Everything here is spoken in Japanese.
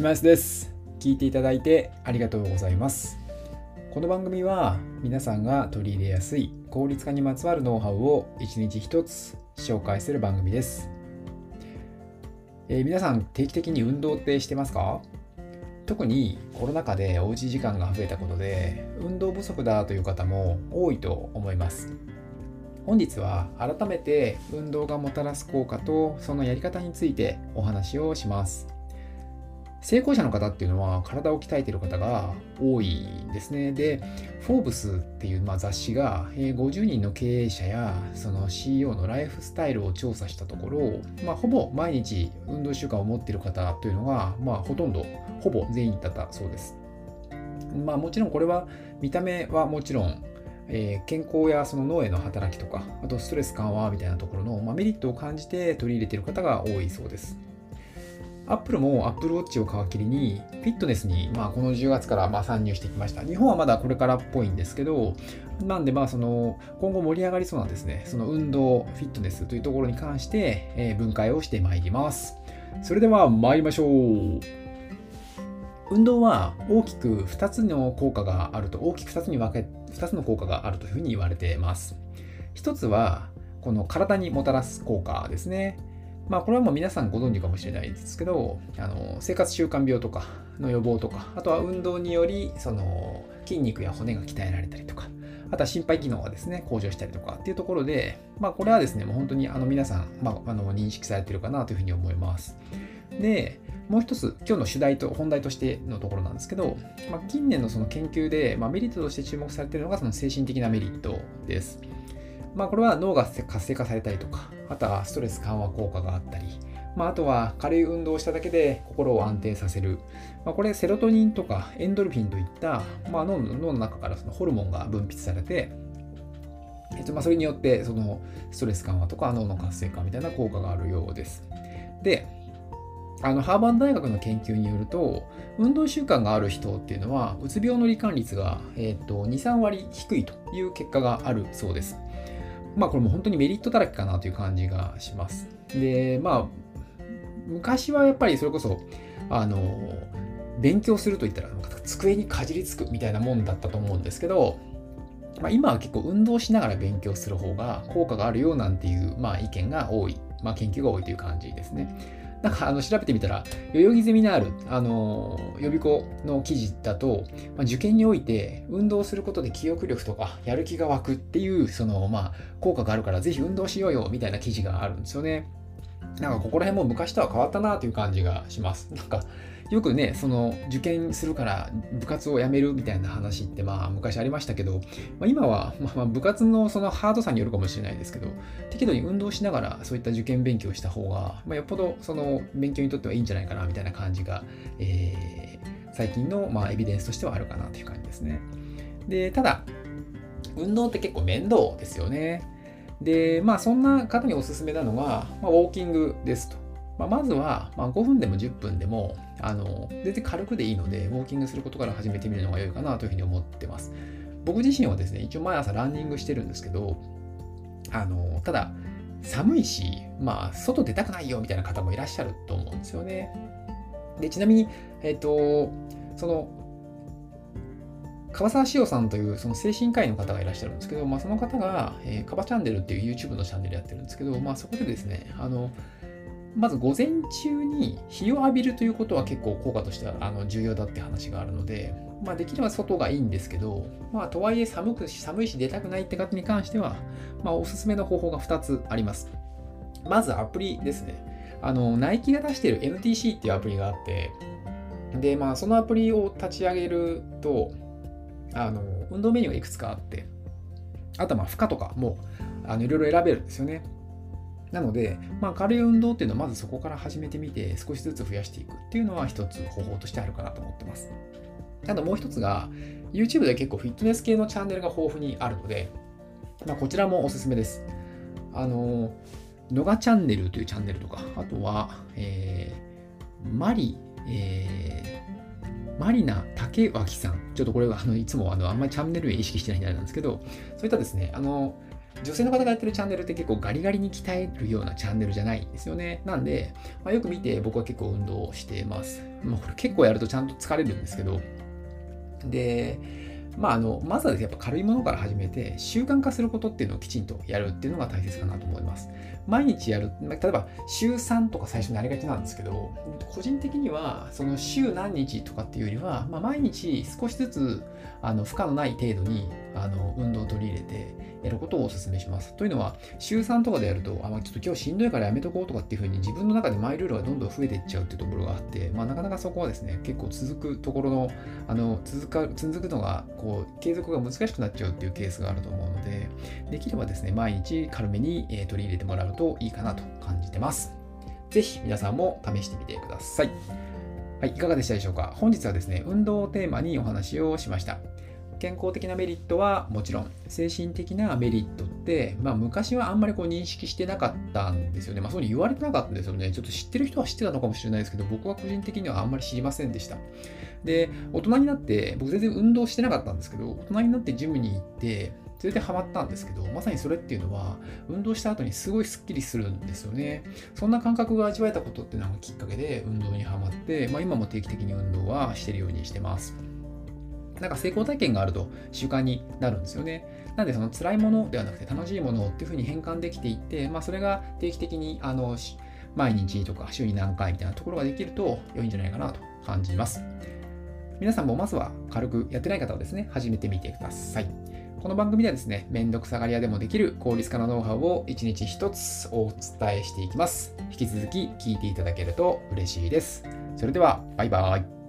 島安です。聞いていただいてありがとうございます。この番組は皆さんが取り入れやすい効率化にまつわるノウハウを一日一つ紹介する番組です、えー、皆さん定期的に運動ってしてますか？特にコロナ禍でおうち時間が増えたことで運動不足だという方も多いと思います。本日は改めて運動がもたらす効果とそのやり方についてお話をします。成功者の方っていうのは体を鍛えている方が多いんですね。で、フォーブスっていうま雑誌が50人の経営者やその CEO のライフスタイルを調査したところ、まあ、ほぼ毎日運動習慣を持っている方というのが、まあ、ほとんど、ほぼ全員だったそうです。まあもちろんこれは見た目はもちろんえー、健康やその脳への働きとか、あとストレス緩和みたいなところの、まあ、メリットを感じて取り入れている方が多いそうです。アップルも Apple Watch を皮切りに、フィットネスに、まあ、この10月からま参入してきました。日本はまだこれからっぽいんですけど、なんで、まあ、その、今後盛り上がりそうなんですね、その運動、フィットネスというところに関して、え、分解をしてまいります。それでは参りましょう。運動は大きく2つの効果があると、大きく2つに分け、2つの効果があるというふうに言われています。1つは、この体にもたらす効果ですね。まあ、これはもう皆さんご存知かもしれないですけど、あの生活習慣病とかの予防とか、あとは運動によりその筋肉や骨が鍛えられたりとか、あとは心肺機能がですね、向上したりとかっていうところで、まあ、これはですね、もう本当にあの皆さん、まあ、あの認識されてるかなというふうに思います。で、もう一つ、今日の主題と本題としてのところなんですけど、まあ、近年のその研究で、まあ、メリットとして注目されているのがその精神的なメリットです。まあ、これは脳が活性化されたりとか、あとはストレス緩和効果があったり、まあ、あとは軽い運動をしただけで心を安定させる。まあ、これ、セロトニンとかエンドルフィンといった、まあ、脳の中からそのホルモンが分泌されて、えっとまあ、それによってそのストレス緩和とか脳の活性化みたいな効果があるようです。で、あのハーバード大学の研究によると、運動習慣がある人っていうのは、うつ病の罹患率が、えー、と2、3割低いという結果があるそうです。まあこれも本当にメリットだらけかなという感じがします。で、まあ、昔はやっぱりそれこそ、あの、勉強するといったら、机にかじりつくみたいなもんだったと思うんですけど、まあ、今は結構運動しながら勉強する方が効果があるよなんていう、まあ、意見が多い、まあ、研究が多いという感じですね。なんかあの調べてみたら、代々木ゼミナール、あの予備校の記事だと、まあ、受験において運動することで記憶力とかやる気が湧くっていう、そのまあ効果があるからぜひ運動しようよみたいな記事があるんですよね。なんかここら辺も昔とは変わったなという感じがします。なんかよくね、その受験するから部活を辞めるみたいな話ってまあ昔ありましたけど、まあ、今はまあ部活のそのハードさによるかもしれないですけど、適度に運動しながらそういった受験勉強した方が、まあ、よっぽどその勉強にとってはいいんじゃないかなみたいな感じが、えー、最近のまエビデンスとしてはあるかなという感じですね。で、ただ、運動って結構面倒ですよね。で、まあそんな方におすすめなのが、まあ、ウォーキングですと。まあ、まずは、まあ、5分でも10分でも、あの、全然軽くでいいので、ウォーキングすることから始めてみるのが良いかなというふうに思ってます。僕自身はですね、一応毎朝ランニングしてるんですけど、あの、ただ、寒いし、まあ、外出たくないよみたいな方もいらっしゃると思うんですよね。で、ちなみに、えっ、ー、と、その、川沢志さんというその精神科医の方がいらっしゃるんですけど、まあ、その方が、えー、カバチャンネルっていう YouTube のチャンネルやってるんですけど、まあ、そこでですね、あの、まず午前中に日を浴びるということは結構効果としてはあの重要だって話があるので、まあ、できれば外がいいんですけど、まあ、とはいえ寒くし寒いし出たくないって方に関しては、まあ、おすすめの方法が2つあります。まずアプリですね。あの、ナイキが出している NTC っていうアプリがあって、で、まあ、そのアプリを立ち上げると、あの、運動メニューがいくつかあって、あとはまあ負荷とかもあのいろいろ選べるんですよね。なので、まあ、軽い運動っていうのはまずそこから始めてみて少しずつ増やしていくっていうのは一つ方法としてあるかなと思ってます。あともう一つが YouTube で結構フィットネス系のチャンネルが豊富にあるので、まあ、こちらもおすすめです。あの、ノガチャンネルというチャンネルとか、あとは、えー、マリ、えー、マリナ竹脇さん。ちょっとこれはあのいつもあのあんまりチャンネル名意識してないんですけど、そういったですね、あの、女性の方がやってるチャンネルって結構ガリガリに鍛えるようなチャンネルじゃないんですよね。なんで、まあ、よく見て僕は結構運動してます。まあ、これ結構やるとちゃんと疲れるんですけど、で、まあ、あのまずはやっぱ軽いものから始めて習慣化することっていうのをきちんとやるっていうのが大切かなと思います。毎日やる、例えば週3とか最初になりがちなんですけど、個人的にはその週何日とかっていうよりは、まあ、毎日少しずつあの負荷のない程度にあの運動を取り入れてやることをお勧めします。というのは、週3とかでやると、あまあ、ちょっと今日しんどいからやめとこうとかっていうふうに自分の中でマイルールがどんどん増えていっちゃうっていうところがあって、まあ、なかなかそこはですね、結構続くところの、あの続か続くのがこう、継続が難しくなっちゃうっていうケースがあると思うので、できればですね、毎日軽めに、え取り入れてもらうといいかなと感じてます。ぜひ皆さんも試してみてください。はい、いかがでしたでしょうか？本日はですね、運動をテーマにお話をしました。健康的なメリットはもちろん、精神的なメリットって、まあ、昔はあんまりこう認識してなかったんですよね。まあ、そういうに言われてなかったんですよね。ちょっと知ってる人は知ってたのかもしれないですけど、僕は個人的にはあんまり知りませんでした。で、大人になって、僕全然運動してなかったんですけど、大人になってジムに行って、それでハマったんですけど、まさにそれっていうのは、運動した後にすごいスッキリするんですよね。そんな感覚が味わえたことっていうのがきっかけで運動にはまって、まあ、今も定期的に運動はしてるようにしてます。なんか成功体験があると習慣になるんですよね。なんでその辛いものではなくて楽しいものっていうふうに変換できていって、まあ、それが定期的にあの毎日とか週に何回みたいなところができると良いんじゃないかなと感じます。皆さんもまずは軽くやってない方はですね、始めてみてください。この番組ではですね、めんどくさがり屋でもできる効率化のノウハウを1日1つお伝えしていきます。引き続き聞いていただけると嬉しいです。それでは、バイバイ。